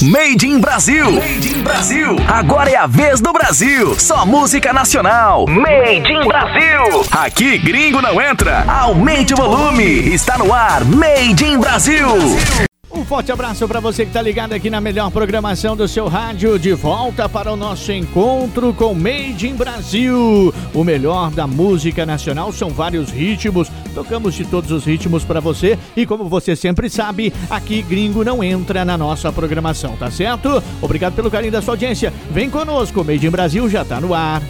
Made in Brasil. Made in Brasil. Agora é a vez do Brasil. Só música nacional. Made in Brasil. Aqui gringo não entra. Aumente o volume. Está no ar. Made in Brasil. Um forte abraço para você que está ligado aqui na melhor programação do seu rádio. De volta para o nosso encontro com Made in Brasil. O melhor da música nacional são vários ritmos. Tocamos de todos os ritmos para você. E como você sempre sabe, aqui gringo não entra na nossa programação, tá certo? Obrigado pelo carinho da sua audiência. Vem conosco, Made in Brasil já está no ar.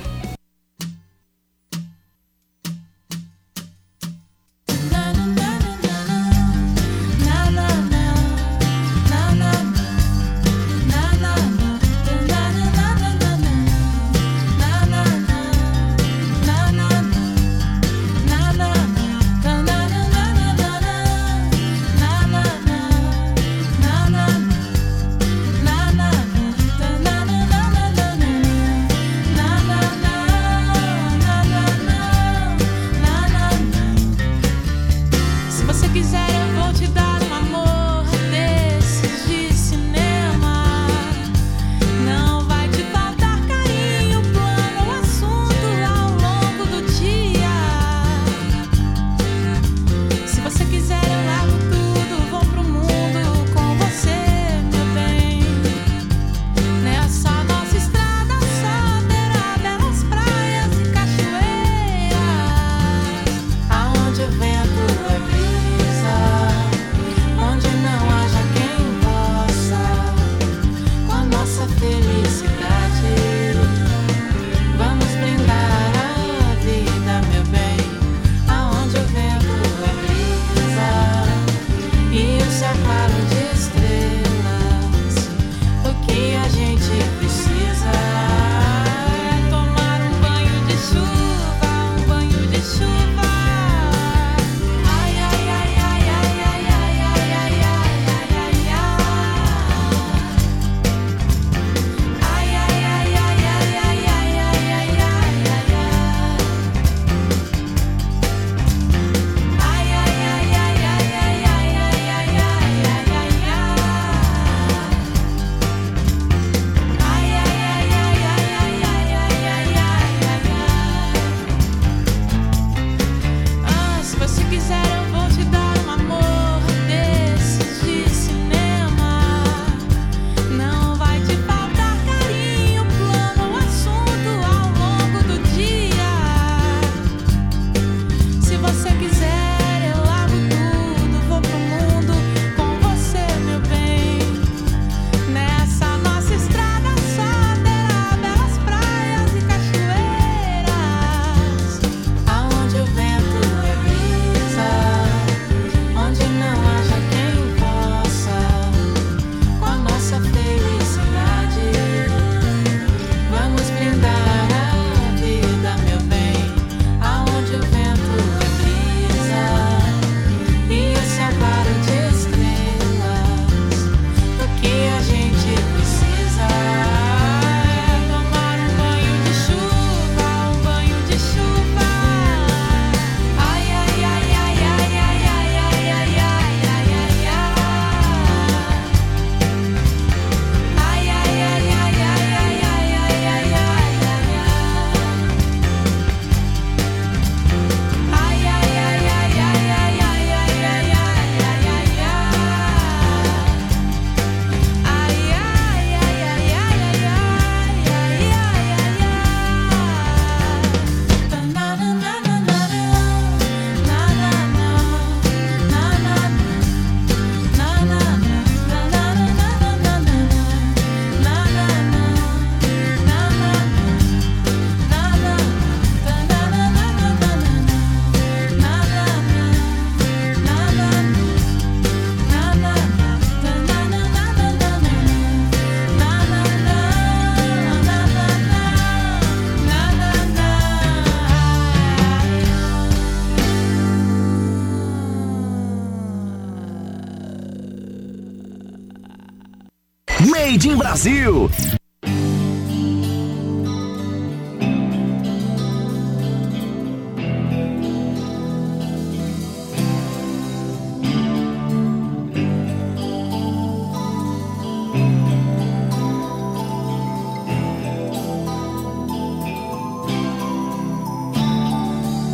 Brasil.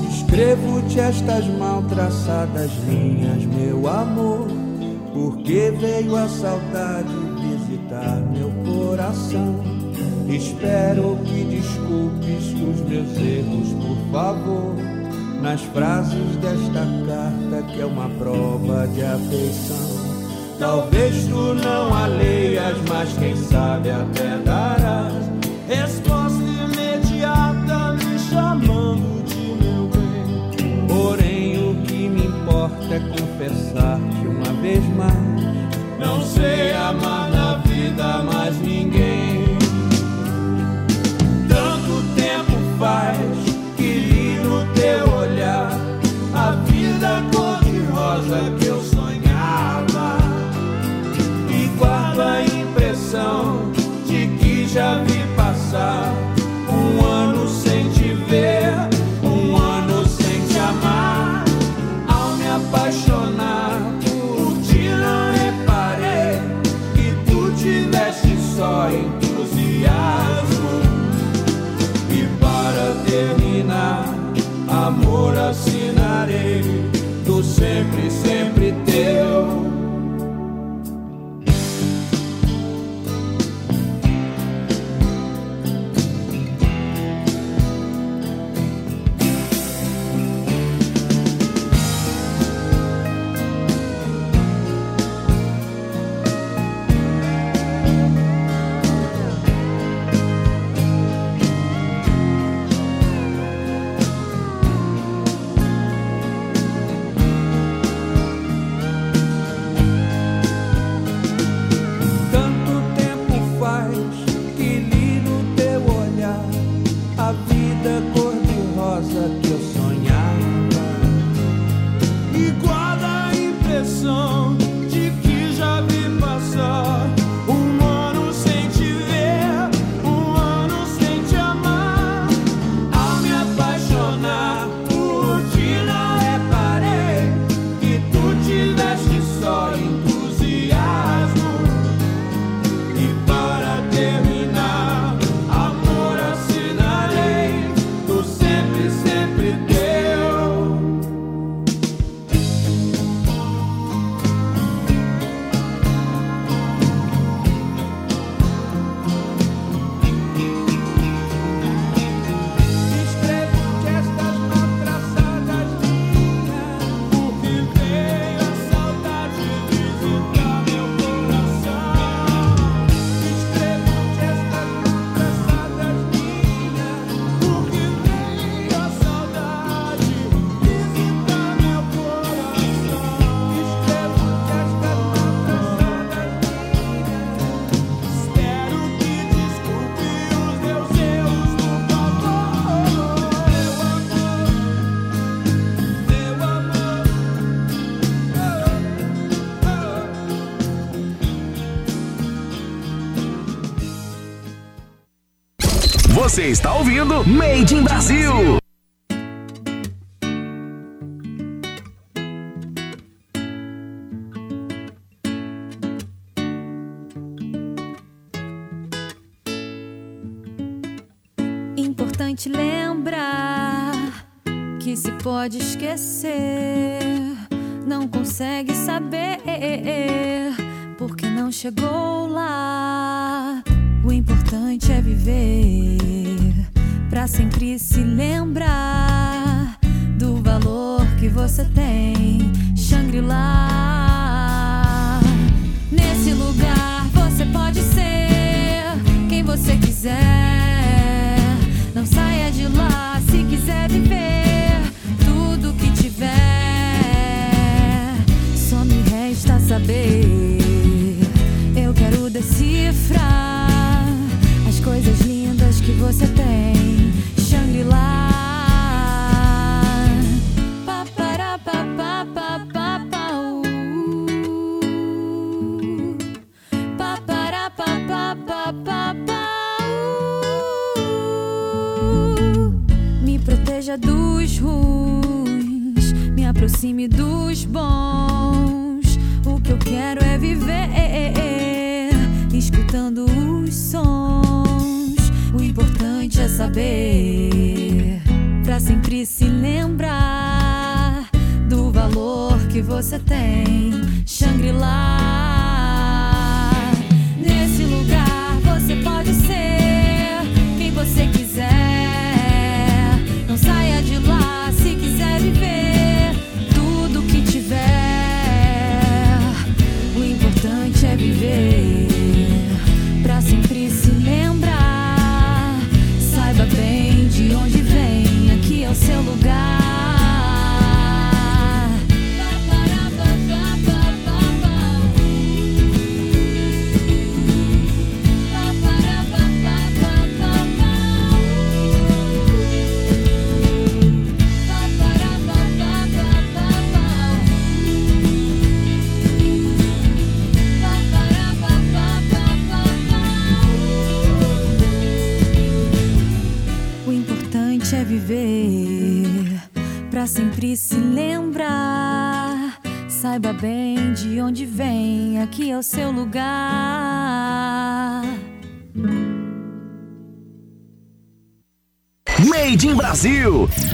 Escrevo-te estas mal traçadas linhas, meu amor, porque veio a saudade Espero que desculpes os meus erros, por favor, nas frases desta carta que é uma prova de afeição. Talvez tu não a leias, mas quem sabe até darás resposta imediata me chamando de meu bem. Porém, o que me importa é confessar-te Você está ouvindo Made in Brasil. Importante lembrar que se pode esquecer, não consegue saber porque não chegou lá. Importante é viver pra sempre se lembrar do valor que você tem. Shangri-La. Nesse lugar você pode ser quem você quiser. Você tem. Shangri-La. Me proteja dos ruins, me aproxime dos bons. saber, para sempre se lembrar do valor que você tem. Brasil.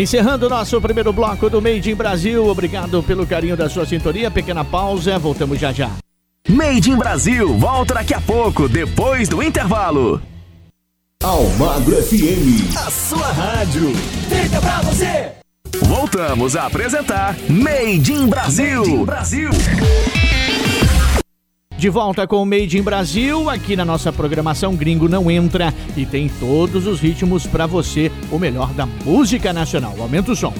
Encerrando o nosso primeiro bloco do Made in Brasil. Obrigado pelo carinho da sua sintonia. Pequena pausa, voltamos já já. Made in Brasil volta daqui a pouco, depois do intervalo. Almagro FM, a sua rádio. Feita pra você. Voltamos a apresentar Made in Brasil. Made in Brasil. De volta com o Made in Brasil, aqui na nossa programação Gringo Não Entra e tem todos os ritmos para você, o melhor da música nacional. Aumenta o som.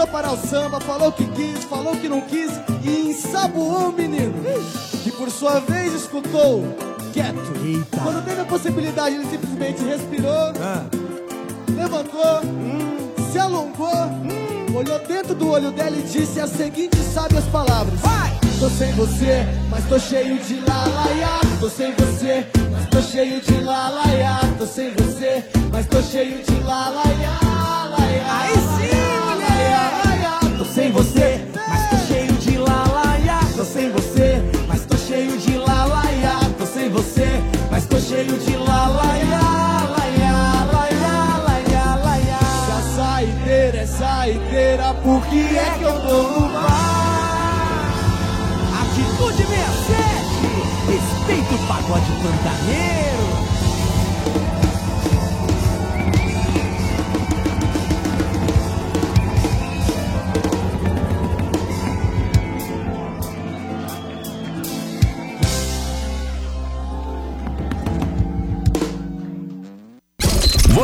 Mandou parar o samba, falou que quis, falou que não quis e ensaboou o menino. Que por sua vez escutou quieto. Eita. Quando teve a possibilidade, ele simplesmente respirou, Ah. levantou, se alongou, olhou dentro do olho dela e disse as seguintes sábias palavras. Vai! Tô sem você, mas tô cheio de lalaiá. Tô sem você, mas tô cheio de lalaiá. Tô sem você, mas tô cheio de lalaiá. Cheio de lalaiá. Laiá, laiá, laiá, laiá. Se a saideira é saideira, por que é que eu tô no bar? Atitude 67, respeita o pagode pantaneiro.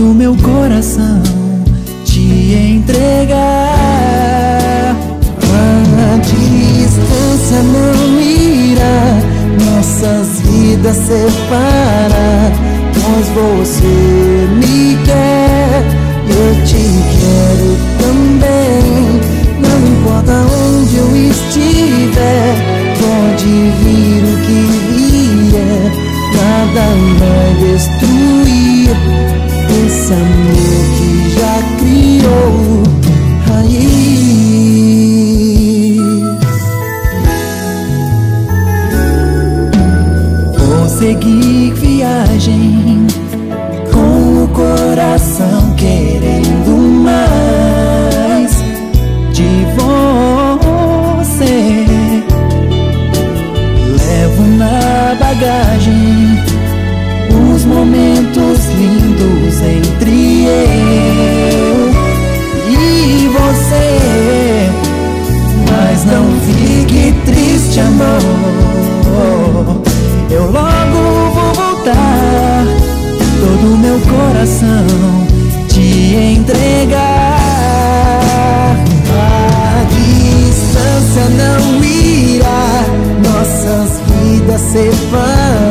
E todo o meu coração te entregar. A distância não irá nossas vidas separar, pois você me quer eu te quero também. Não importa onde eu estiver, pode vir o que vier nada vai destruir esse amor que já criou raiz. Vou seguir viagem com o coração quente. safer.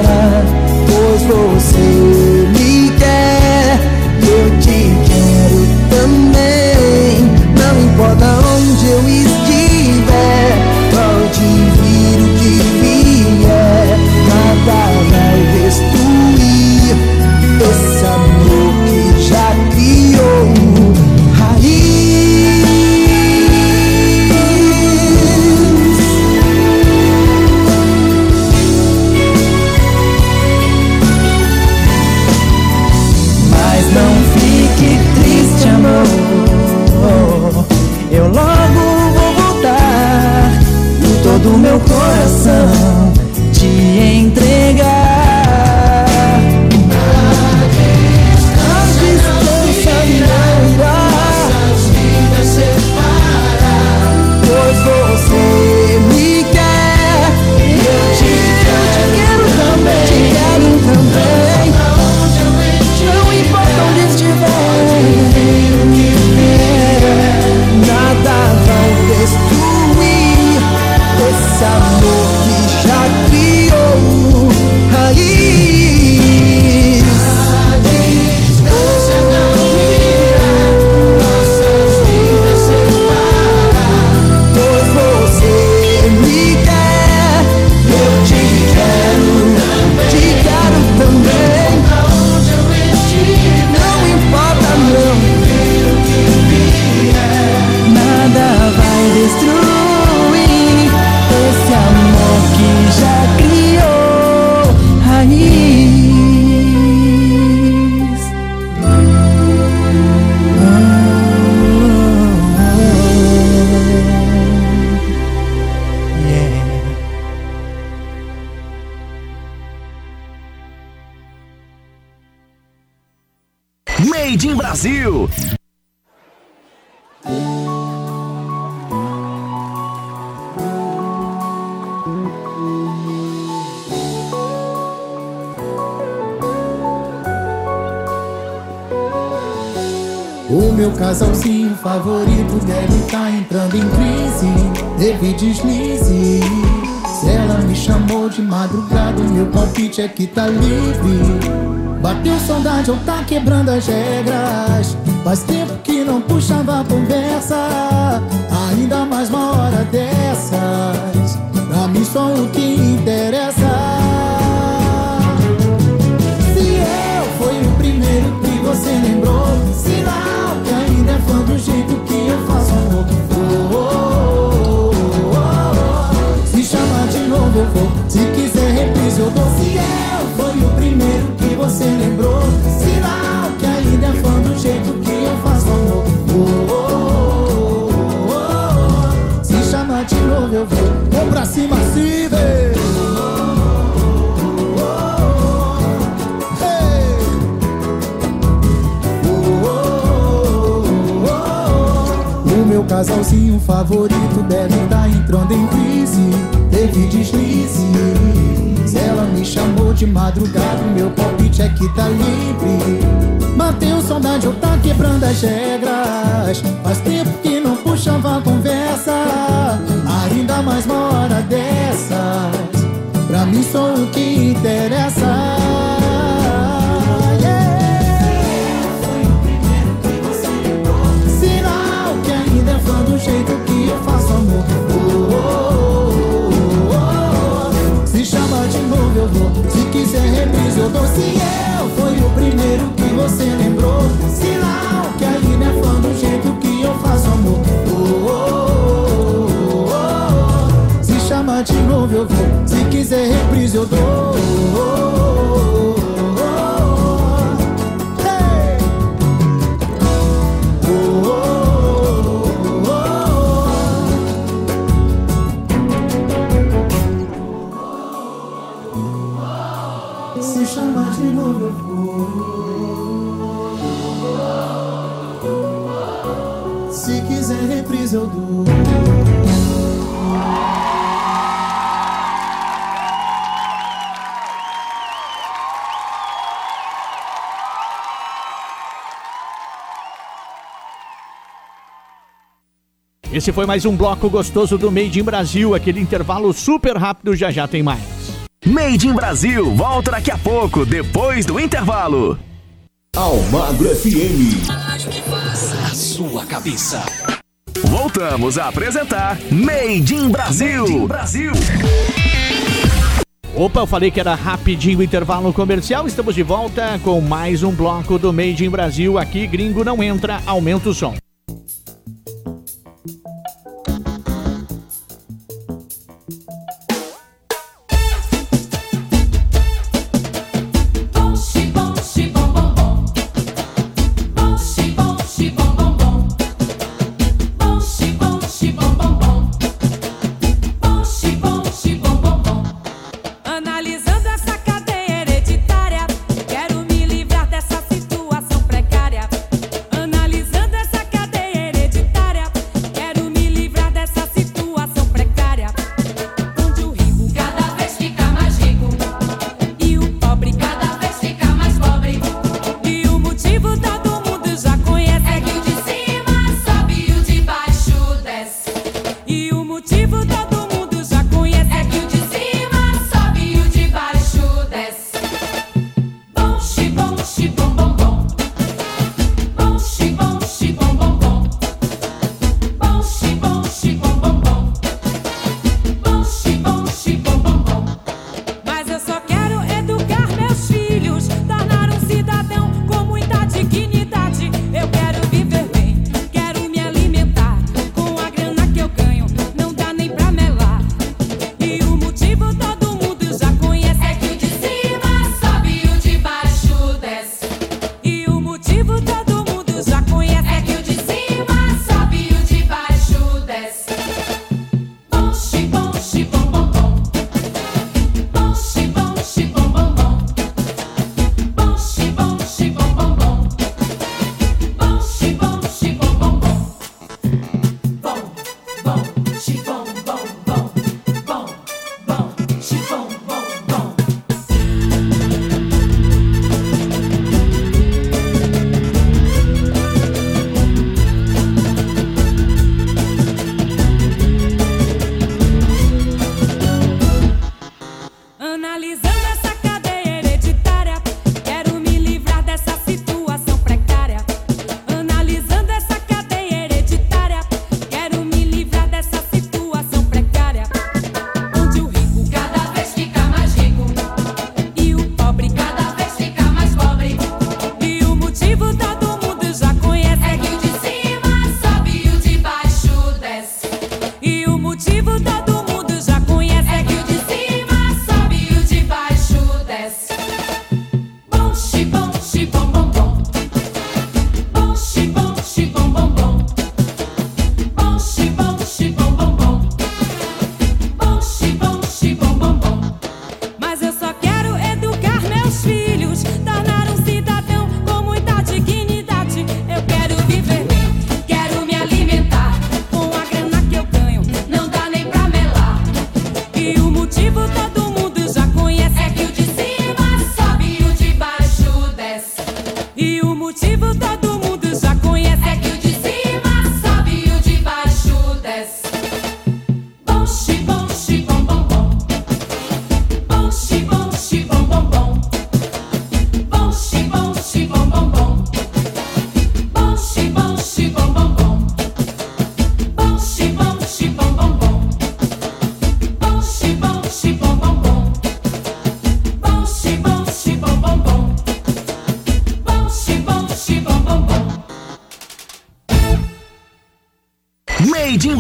verdade tá quebrando a gente? Esse foi mais um bloco gostoso do Made in Brasil, aquele intervalo super rápido, já já tem mais. Made in Brasil, volta daqui a pouco, depois do intervalo. Almagro FM. A sua cabeça. Voltamos a apresentar Made in Brasil. Made in Brasil. Opa, eu falei que era rapidinho o intervalo comercial. Estamos de volta com mais um bloco do Made in Brasil. Aqui, gringo não entra, aumenta o som.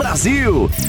Brasil.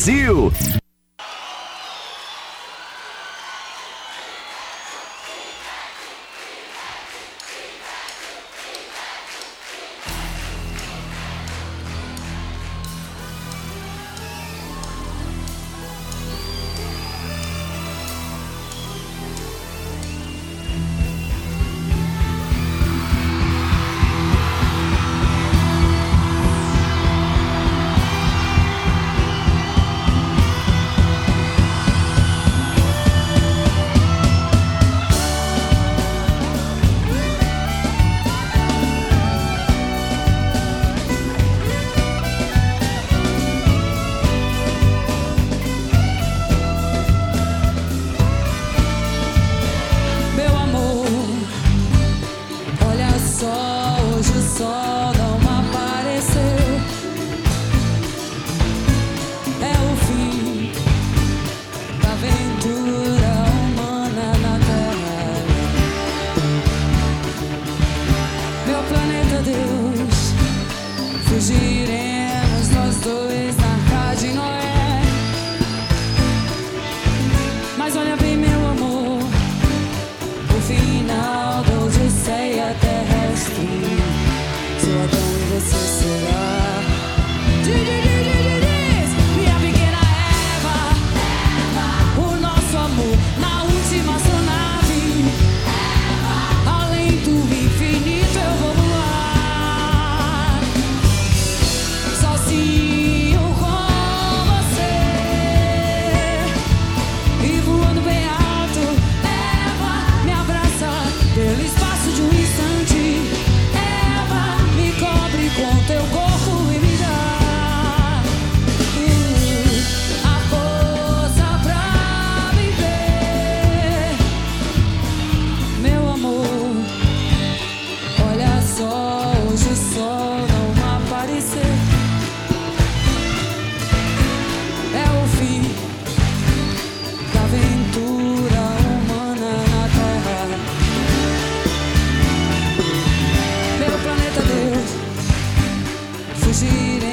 Brasil. cuisine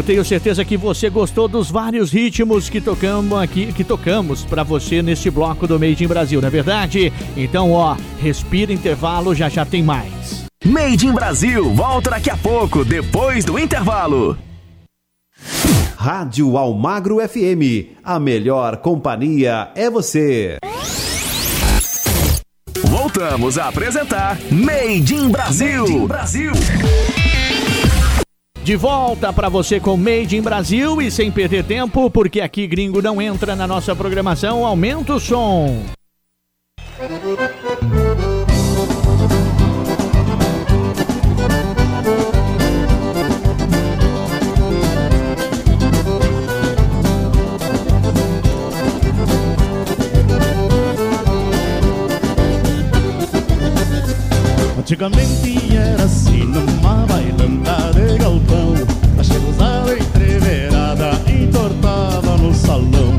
Eu tenho certeza que você gostou dos vários ritmos que tocamos aqui, que tocamos para você neste bloco do Made in Brasil, não é verdade? Então, ó, respira intervalo, já já tem mais. Made in Brasil, volta daqui a pouco, depois do intervalo. Rádio Almagro FM. A melhor companhia é você. Voltamos a apresentar Made in Brasil. Made in Brasil. De volta para você com Made in Brasil e sem perder tempo, porque aqui gringo não entra na nossa programação, aumenta o som. Antigamente era assim numa bailanta de galpão. A cheirosada entreverada entortava no salão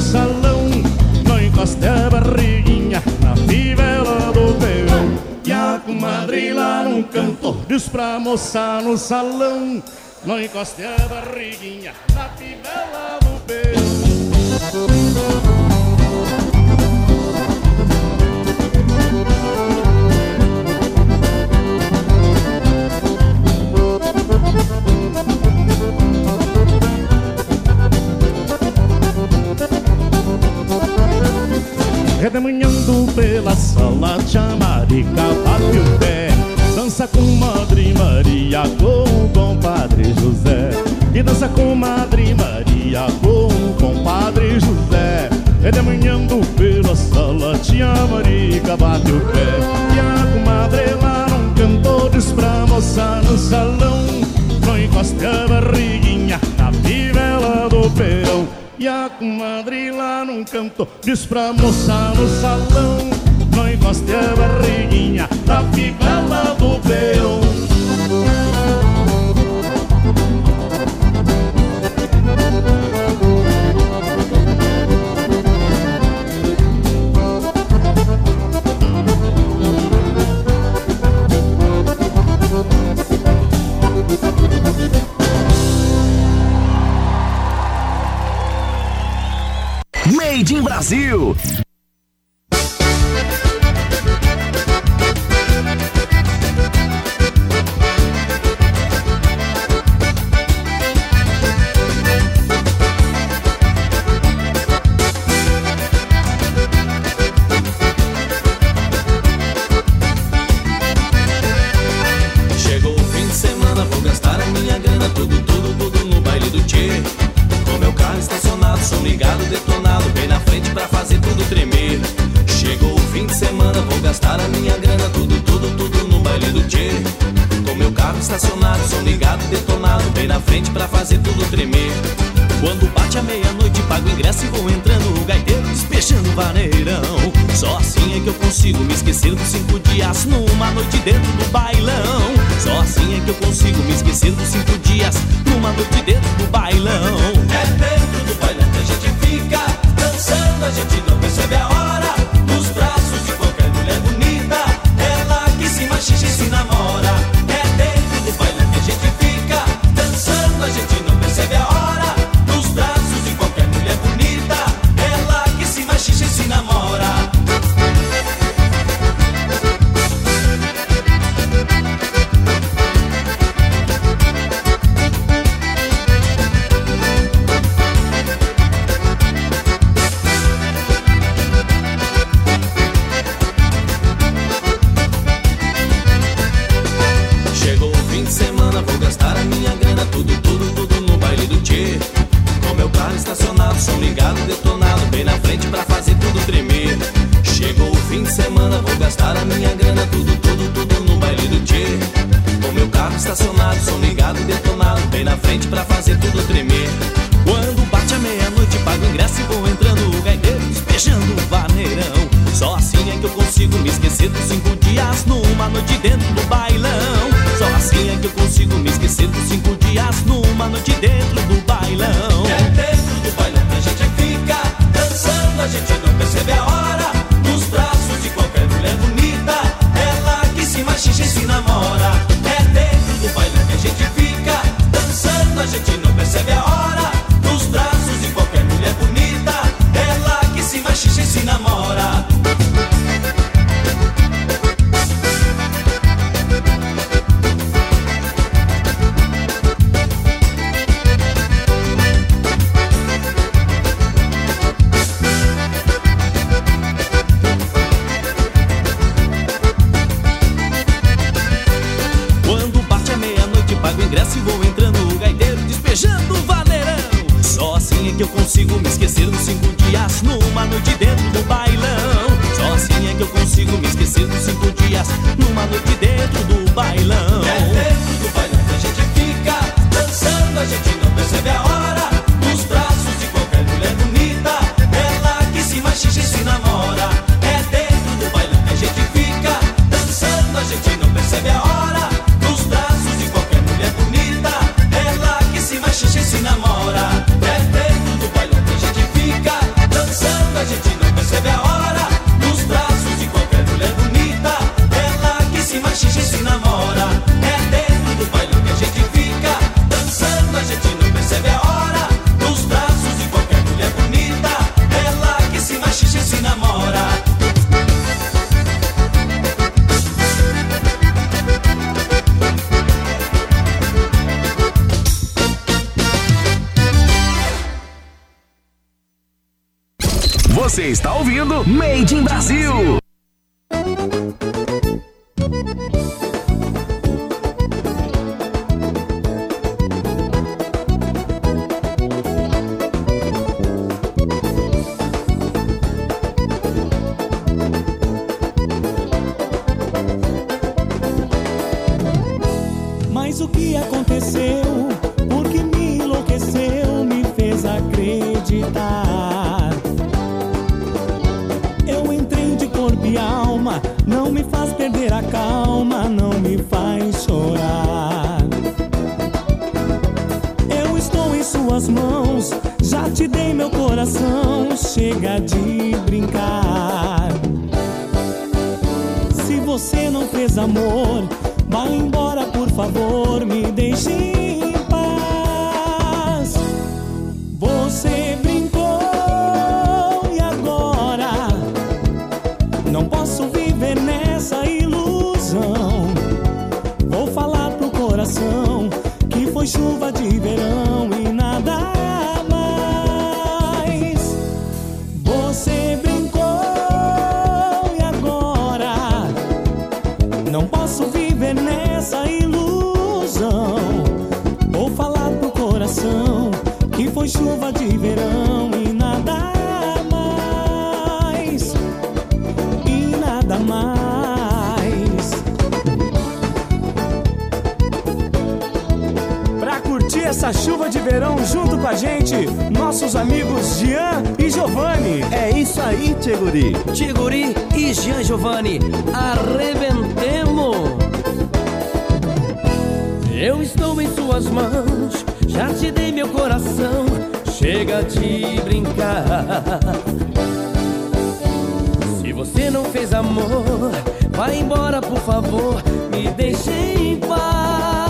no salão Não encoste a barriguinha na fivela do peão E a comadre lá num canto diz pra moça no salão Não encoste a barriguinha na fivela do peão Redemanhando pela sala, tia Marica bate o pé. Dança com Madre Maria, com o compadre José. E dança com Madre Maria, com o compadre José. Redemanhando pela sala, tia Marica bate o pé. E a comadre lá num canto diz pra moça no salão. Não encoste a barriguinha na fivela do peão e a comadre lá num canto diz pra moça no salão Não encoste a barriguinha na fivela do peão Brasil. aconteceu, porque me enlouqueceu, me fez acreditar. Eu entrei de corpo e alma, não me faz perder a calma, não me faz chorar. Eu estou em suas mãos, já te dei meu coração, chega de brincar. Se você não fez amor, vá embora por favor, me deixe junto com a gente nossos amigos Jean e Giovanni. É isso aí, Tiguri. Tiguri e Jean Giovanni, arrebentemos! Eu estou em suas mãos, já te dei meu coração, chega de brincar. Se você não fez amor, vai embora, por favor, me deixe em paz.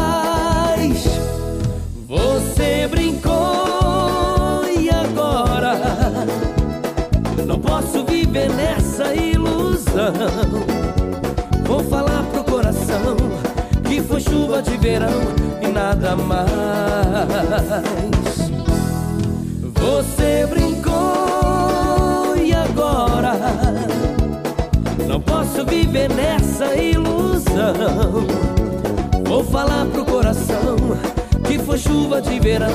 Posso viver nessa ilusão. Vou falar pro coração que foi chuva de verão e nada mais. Você brincou e agora não posso viver nessa ilusão. Vou falar pro coração que foi chuva de verão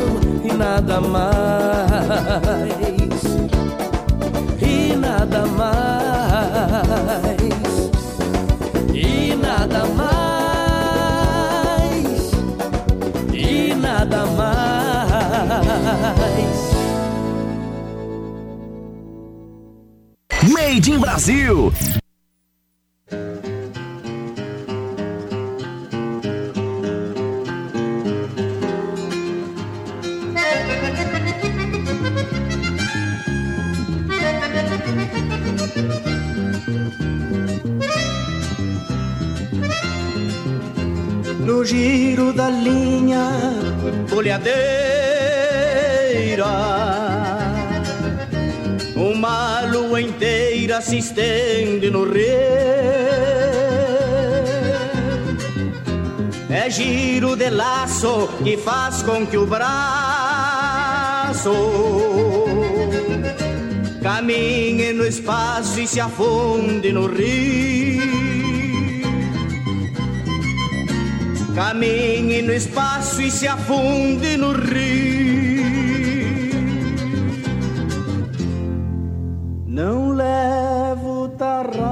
e nada mais. Nada mais. E nada mais. E nada mais. Made in Brasil. No giro da linha boleadeira. Uma lua inteira se estende no rio. É giro de laço que faz com que o braço caminhe no espaço e se afunde no rio. Caminhe no espaço e se afunde no rio. Não levo tarrafa,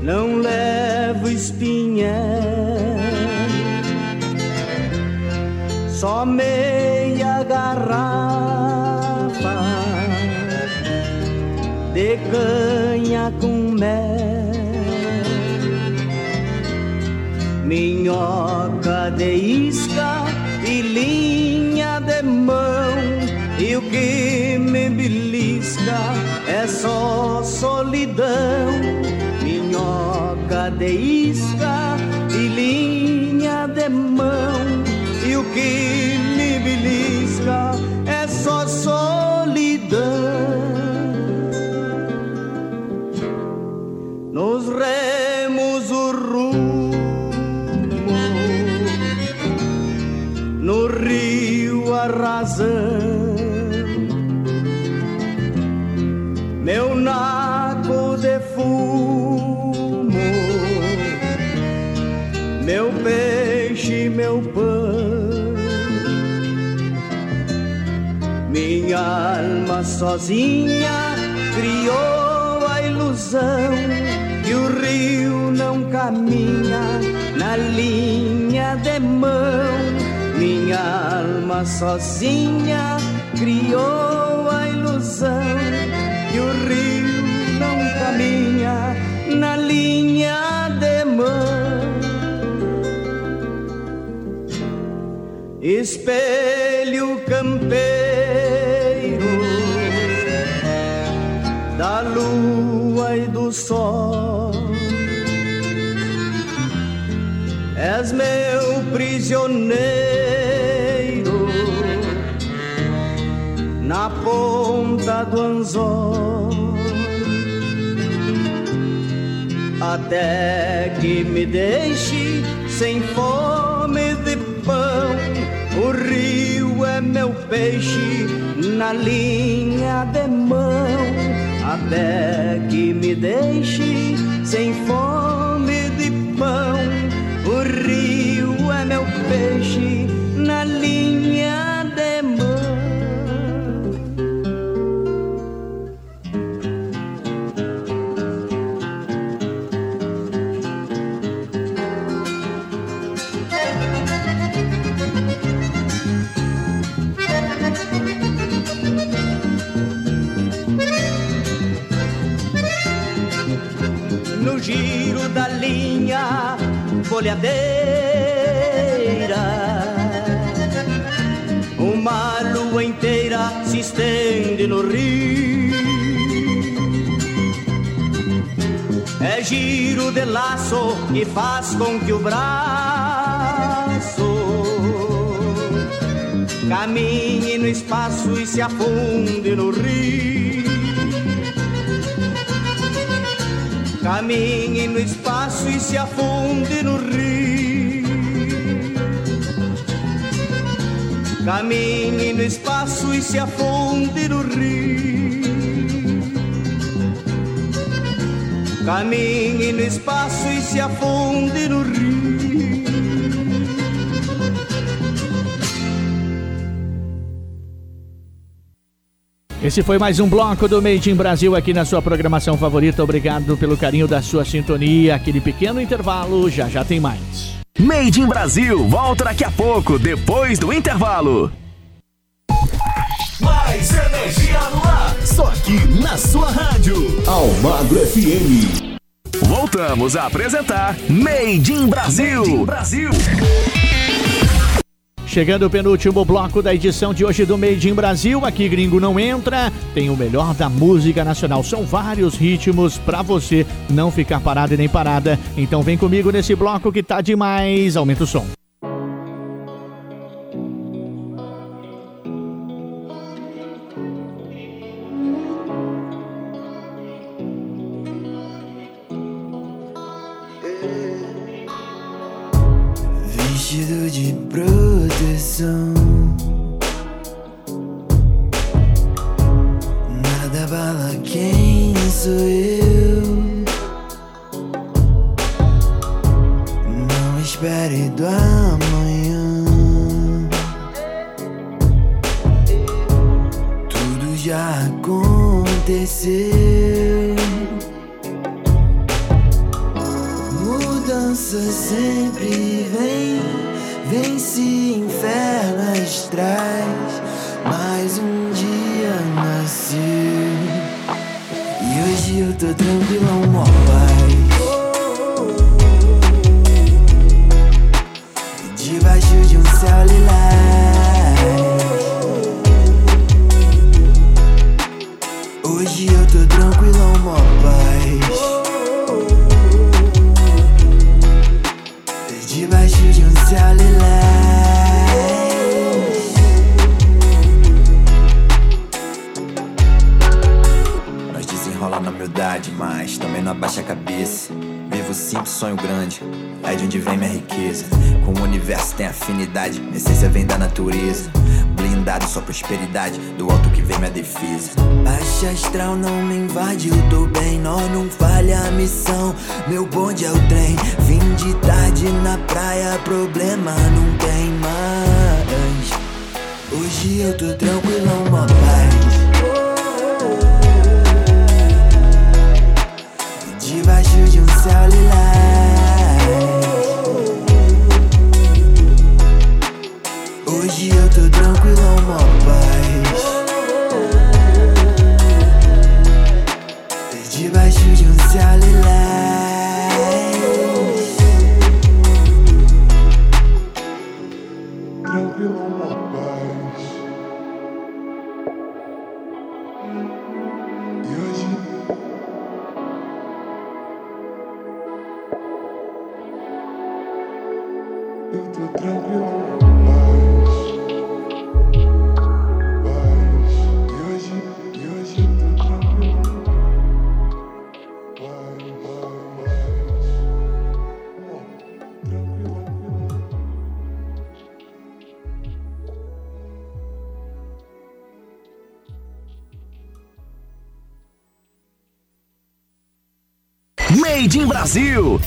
não levo espinhel, só meia garrafa de canha minhoca de isca e linha de mão. E o que me belisca é só solidão. Minhoca de isca e linha de mão. E o que sozinha criou a ilusão que o rio não caminha na linha de mão. Minha alma sozinha criou a ilusão que o rio não caminha na linha de mão. Espelho campeiro prisioneiro na ponta do anzol, até que me deixe sem fome de pão. O rio é meu peixe na linha de mão, até que me deixe sem fome de pão. O rio peixe na linha de mão. No giro da linha folhadeira. Estende no rio. É giro de laço que faz com que o braço caminhe no espaço e se afunde no rio. Caminhe no espaço e se afunde no rio. Caminhe no espaço e se afunde no rio. Caminhe no espaço e se afunde no rio. Esse foi mais um bloco do Made in Brasil aqui na sua programação favorita. Obrigado pelo carinho da sua sintonia. Aquele pequeno intervalo, já já tem mais. Made in Brasil volta daqui a pouco, depois do intervalo. Mais energia no ar. Só aqui na sua rádio. Almagro FM. Voltamos a apresentar Made in Brasil. Made in Brasil. Chegando o penúltimo bloco da edição de hoje do Made in Brasil, aqui gringo não entra, tem o melhor da música nacional. São vários ritmos pra você não ficar parado e nem parada. Então vem comigo nesse bloco que tá demais. Aumenta o som. Mudança sempre vem, vem se inferno traz. Mais um dia nasceu e hoje eu tô tranquilão, mó paz. Debaixo de um céu lilás. Sonho grande, é de onde vem minha riqueza. Com o universo tem afinidade, minha essência vem da natureza. Blindado, só prosperidade, do alto que vem minha defesa. Baixa astral não me invade, eu tô bem, nós não falha a missão. Meu bonde é o trem, vim de tarde na praia, problema não tem mais. Hoje eu tô tranquilão, mó paz. Brasil.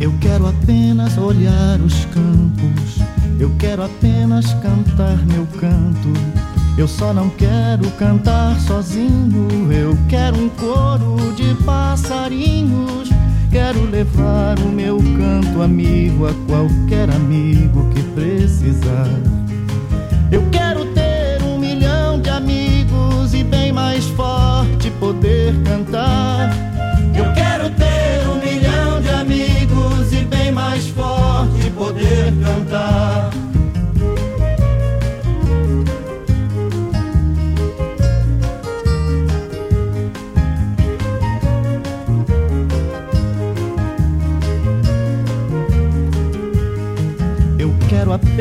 Eu quero apenas olhar os campos, eu quero apenas cantar meu canto. Eu só não quero cantar sozinho, amigo a qualquer amigo que precisar. Eu quero ter um milhão de amigos e bem mais forte poder cantar.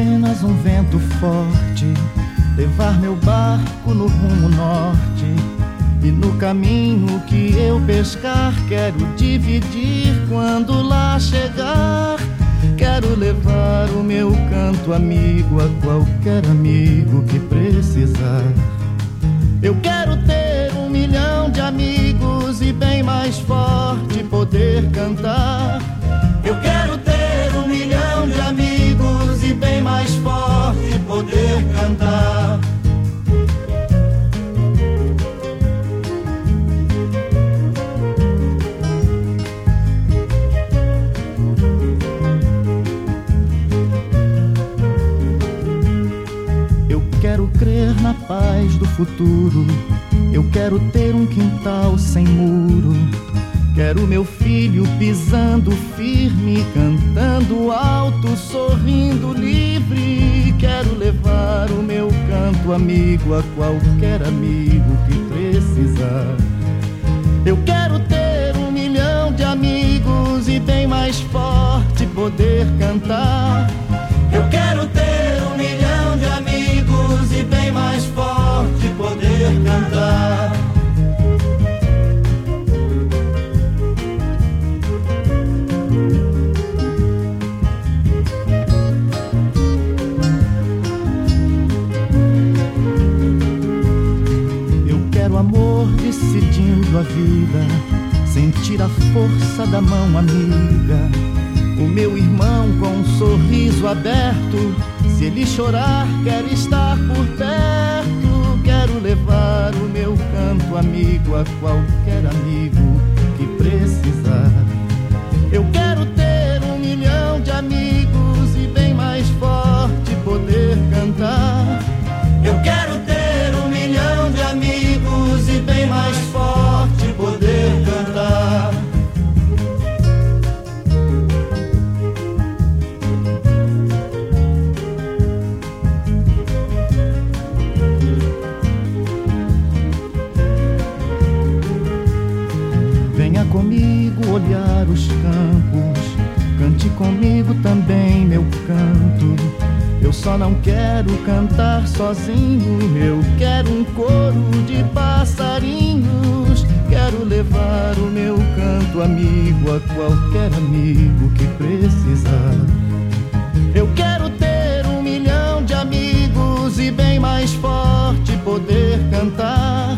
Apenas um vento forte, levar meu barco no rumo norte. E no caminho que eu pescar, quero dividir quando lá chegar. Quero levar o meu canto amigo a qualquer amigo que precisar. Eu quero ter um milhão de amigos e bem mais forte poder cantar. Eu quero bem mais forte poder cantar. Eu quero crer na paz do futuro. Eu quero ter um quintal sem muro. Quero meu filho pisando firme, cantando alto, sorrindo livre. Quero levar o meu canto amigo a qualquer amigo que precisar. Eu quero ter um milhão de amigos e bem mais forte poder cantar. Eu quero ter um milhão de amigos e bem mais forte poder cantar. Vida, sentir a força da mão amiga. O meu irmão com um sorriso aberto, se ele chorar, quer estar por perto. Quero levar o meu canto amigo a qualquer amigo que precisar. Só não quero cantar sozinho, eu quero um coro de passarinhos. Quero levar o meu canto amigo a qualquer amigo que precisar. Eu quero ter um milhão de amigos e bem mais forte poder cantar.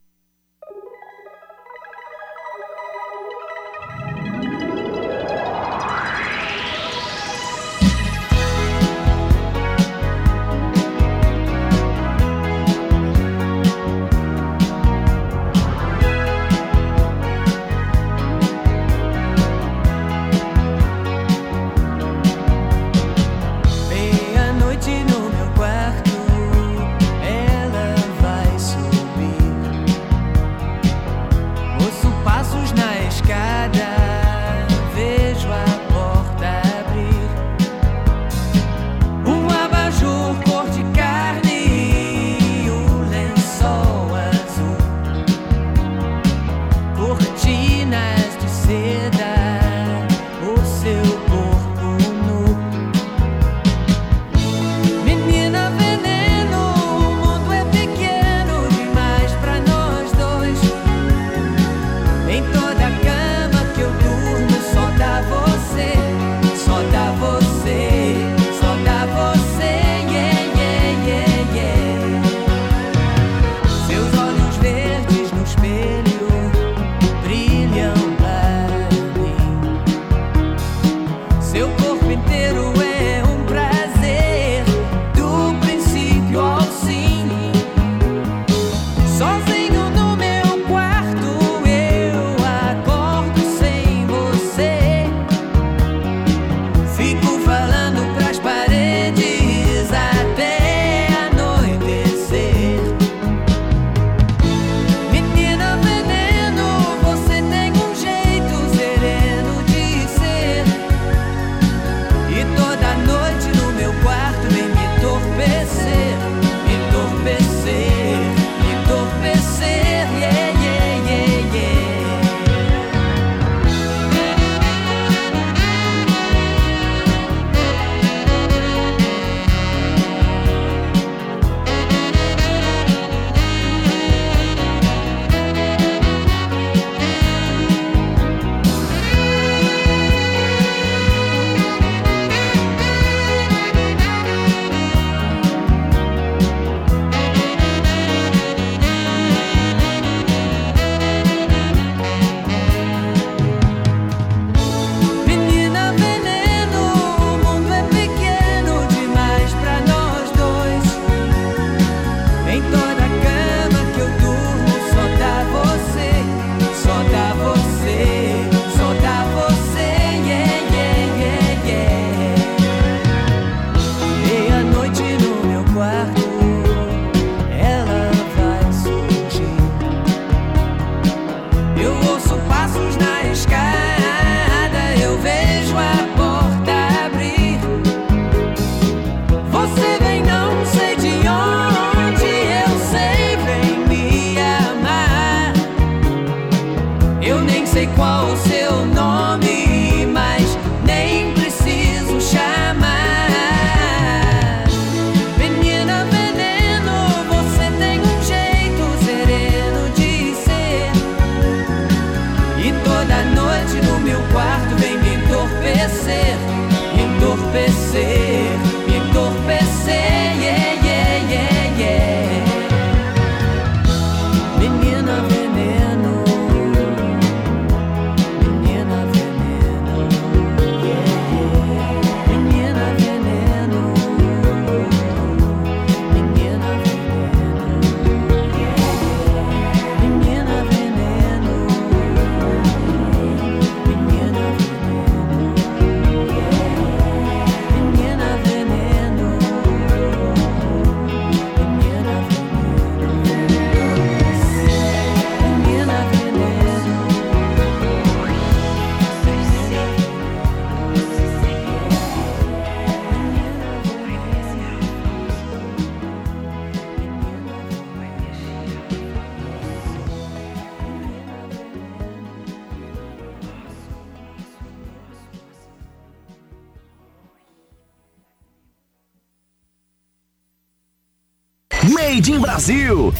Brasil.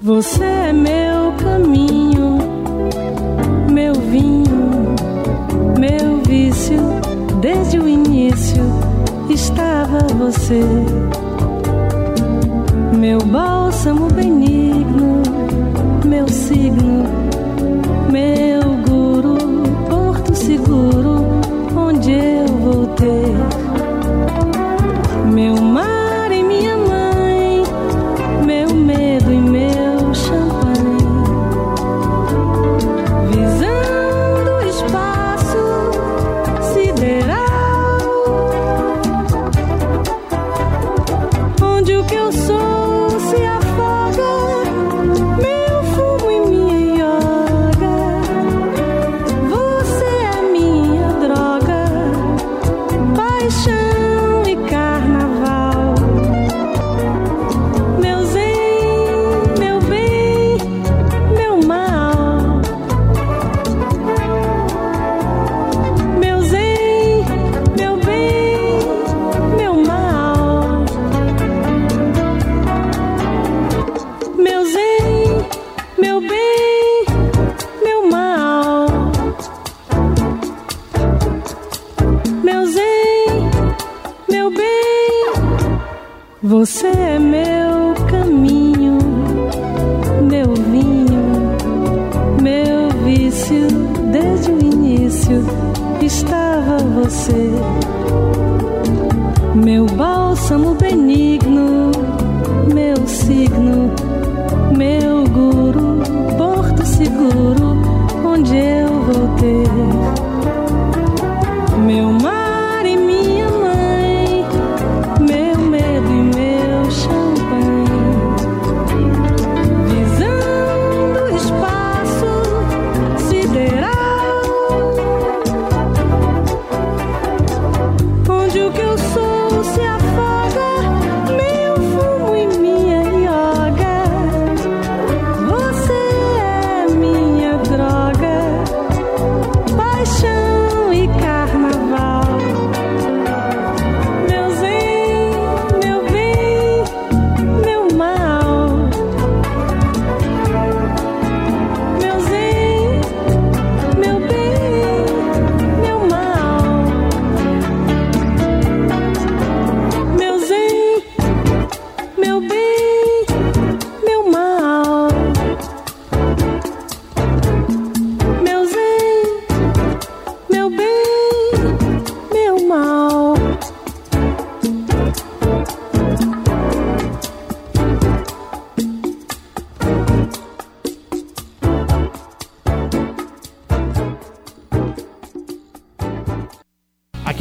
Você é meu caminho, meu vinho, meu vício. Desde o início estava você, meu bálsamo benigno signo, meu.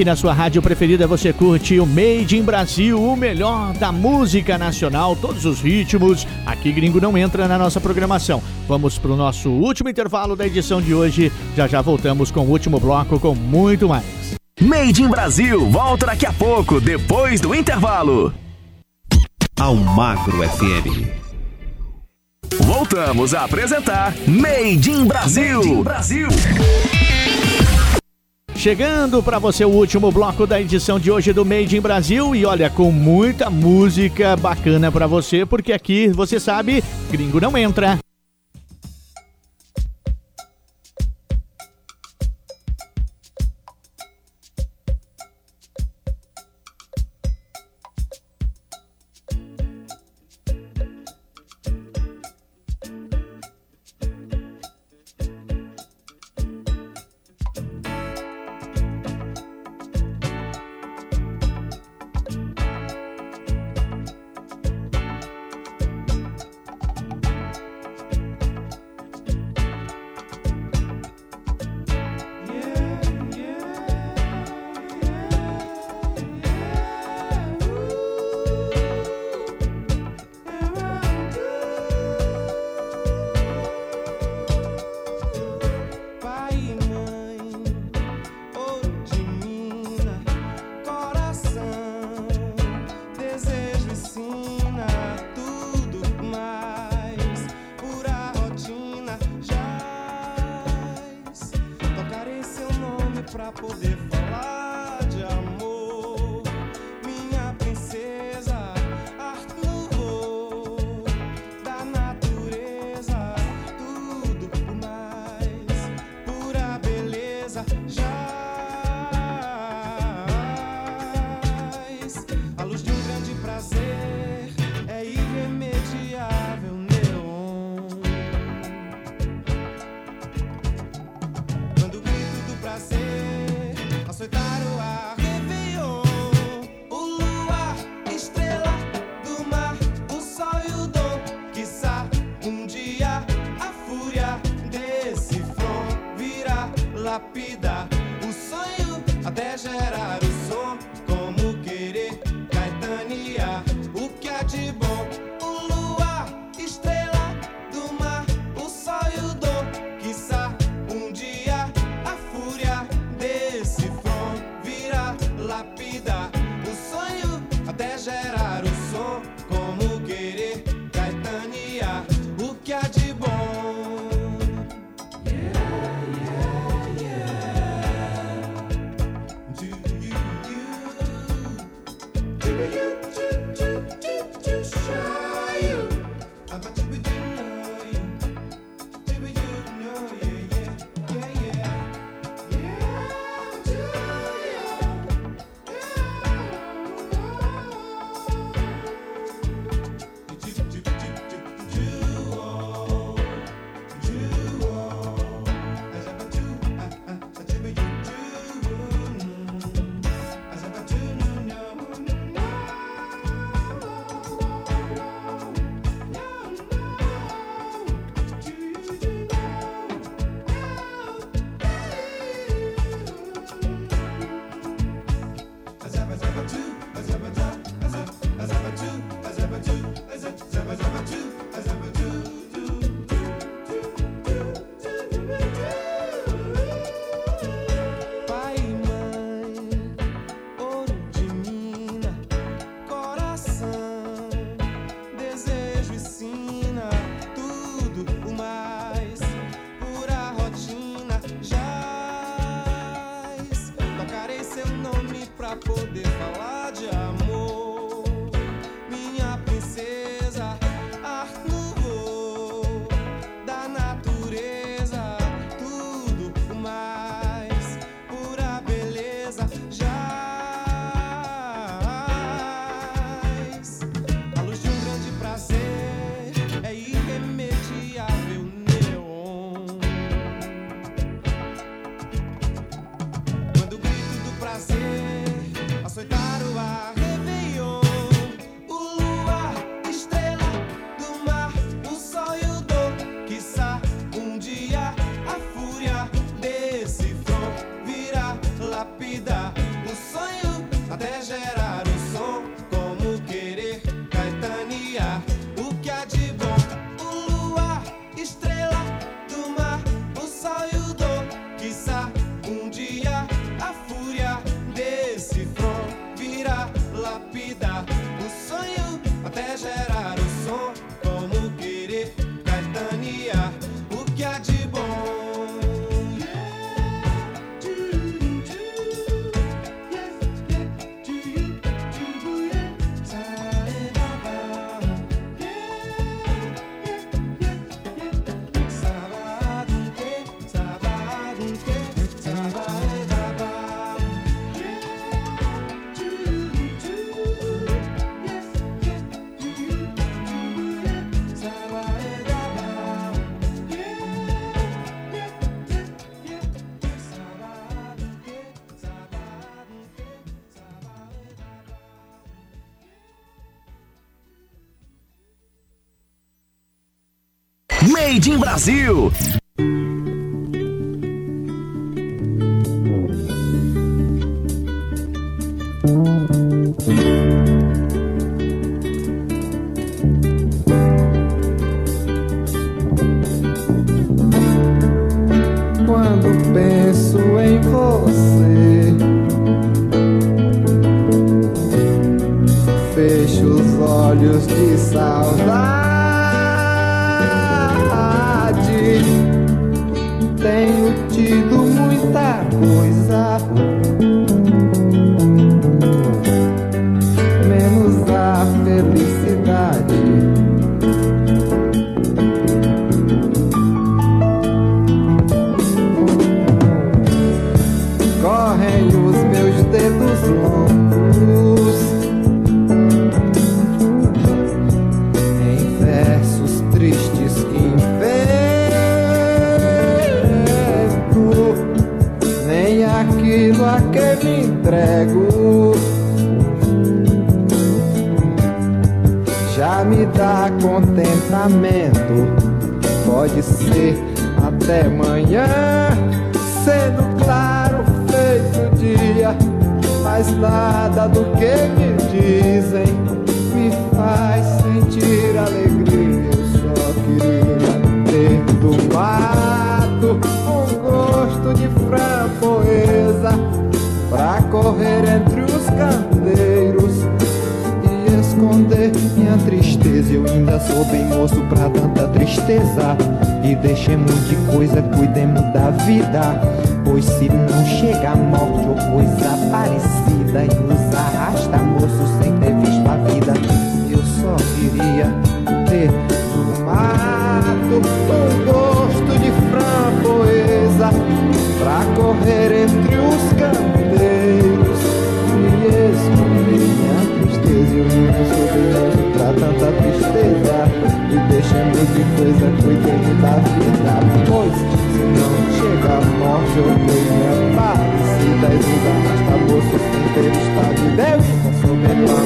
Aqui na sua rádio preferida você curte o Made in Brasil, o melhor da música nacional, todos os ritmos. Aqui gringo não entra na nossa programação. Vamos para o nosso último intervalo da edição de hoje. Já já voltamos com o último bloco com muito mais. Made in Brasil volta daqui a pouco, depois do intervalo. Almagro FM. Voltamos a apresentar Made in Brasil. Made in Brasil. Chegando para você o último bloco da edição de hoje do Made in Brasil e olha com muita música bacana para você, porque aqui você sabe, gringo não entra. Made in Brasil. tanta tristeza E deixando de coisa cuidando da vida. Pois se não chega a morte eu tenho minha paz Se das vidas basta moço inteiro está de Deus Tá sob a mão,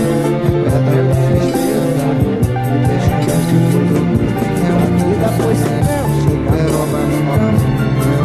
é tanta tristeza E deixando de coisa. Cuidando da vida Pois se não chega a morte eu tenho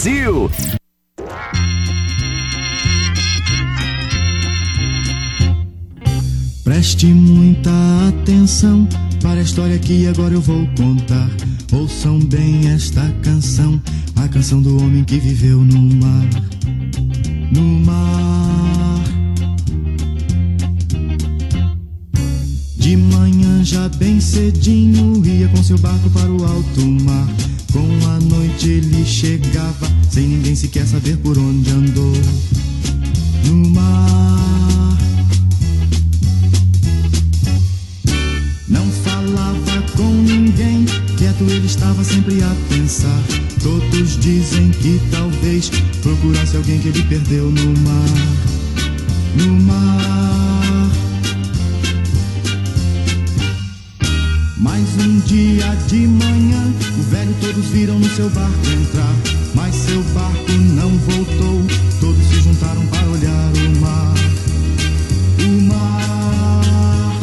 Brasil. Preste muita atenção para a história que agora eu vou contar. Ouçam bem esta canção, a canção do homem que viveu no mar. No mar. De manhã já bem cedinho ia com seu barco para o alto mar. Com a noite ele chegava, sem ninguém sequer saber por onde andou. No mar. Não falava com ninguém, quieto ele estava sempre a pensar. Todos dizem que talvez procurasse alguém que ele perdeu no mar. No mar. Mais um dia de manhã, o velho todos viram no seu barco entrar. Mas seu barco não voltou, todos se juntaram para olhar o mar. O mar.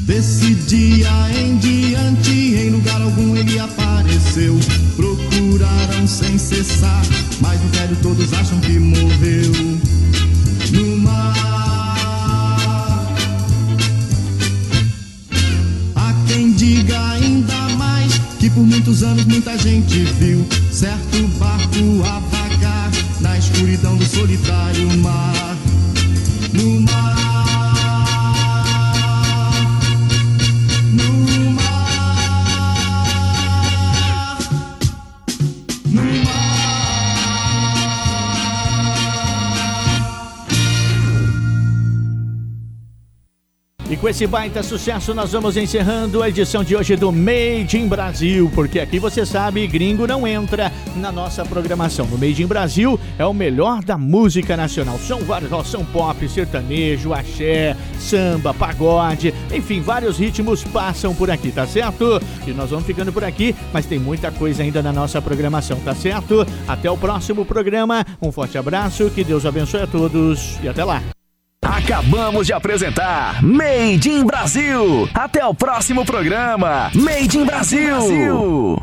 Desse dia em diante, em lugar algum ele apareceu. Procuraram sem cessar, mas o velho todos acham que morreu. No mar. Por muitos anos muita gente viu certo barco a vagar na escuridão do solitário mar. No mar. E com esse baita sucesso, nós vamos encerrando a edição de hoje do Made in Brasil, porque aqui você sabe, gringo não entra na nossa programação. No Made in Brasil é o melhor da música nacional. São vários, ó, são pop, sertanejo, axé, samba, pagode, enfim, vários ritmos passam por aqui, tá certo? E nós vamos ficando por aqui, mas tem muita coisa ainda na nossa programação, tá certo? Até o próximo programa, um forte abraço, que Deus abençoe a todos e até lá. Acabamos de apresentar Made in Brasil. Até o próximo programa. Made in Brasil.